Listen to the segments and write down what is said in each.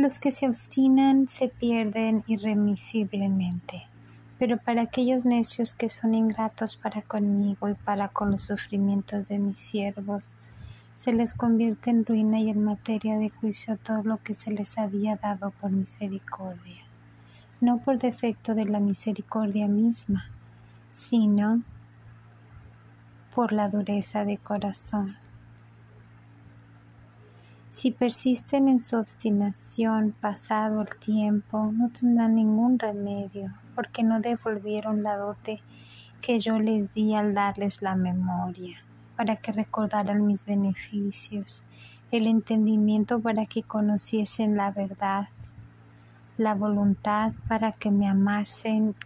Los que se obstinan se pierden irremisiblemente, pero para aquellos necios que son ingratos para conmigo y para con los sufrimientos de mis siervos, se les convierte en ruina y en materia de juicio todo lo que se les había dado por misericordia, no por defecto de la misericordia misma, sino por la dureza de corazón. Si persisten en su obstinación pasado el tiempo, no tendrán ningún remedio, porque no devolvieron la dote que yo les di al darles la memoria, para que recordaran mis beneficios, el entendimiento para que conociesen la verdad, la voluntad para que me amasen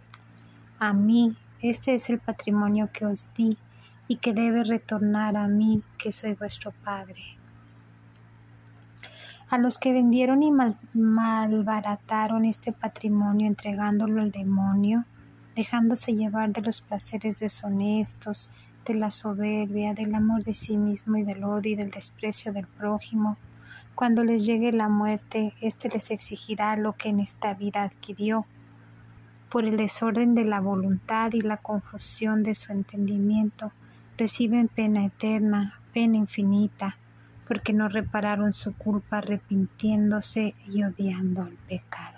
a mí. Este es el patrimonio que os di y que debe retornar a mí, que soy vuestro Padre a los que vendieron y malbarataron este patrimonio entregándolo al demonio, dejándose llevar de los placeres deshonestos, de la soberbia, del amor de sí mismo y del odio y del desprecio del prójimo. Cuando les llegue la muerte, éste les exigirá lo que en esta vida adquirió. Por el desorden de la voluntad y la confusión de su entendimiento, reciben pena eterna, pena infinita, porque no repararon su culpa arrepintiéndose y odiando al pecado.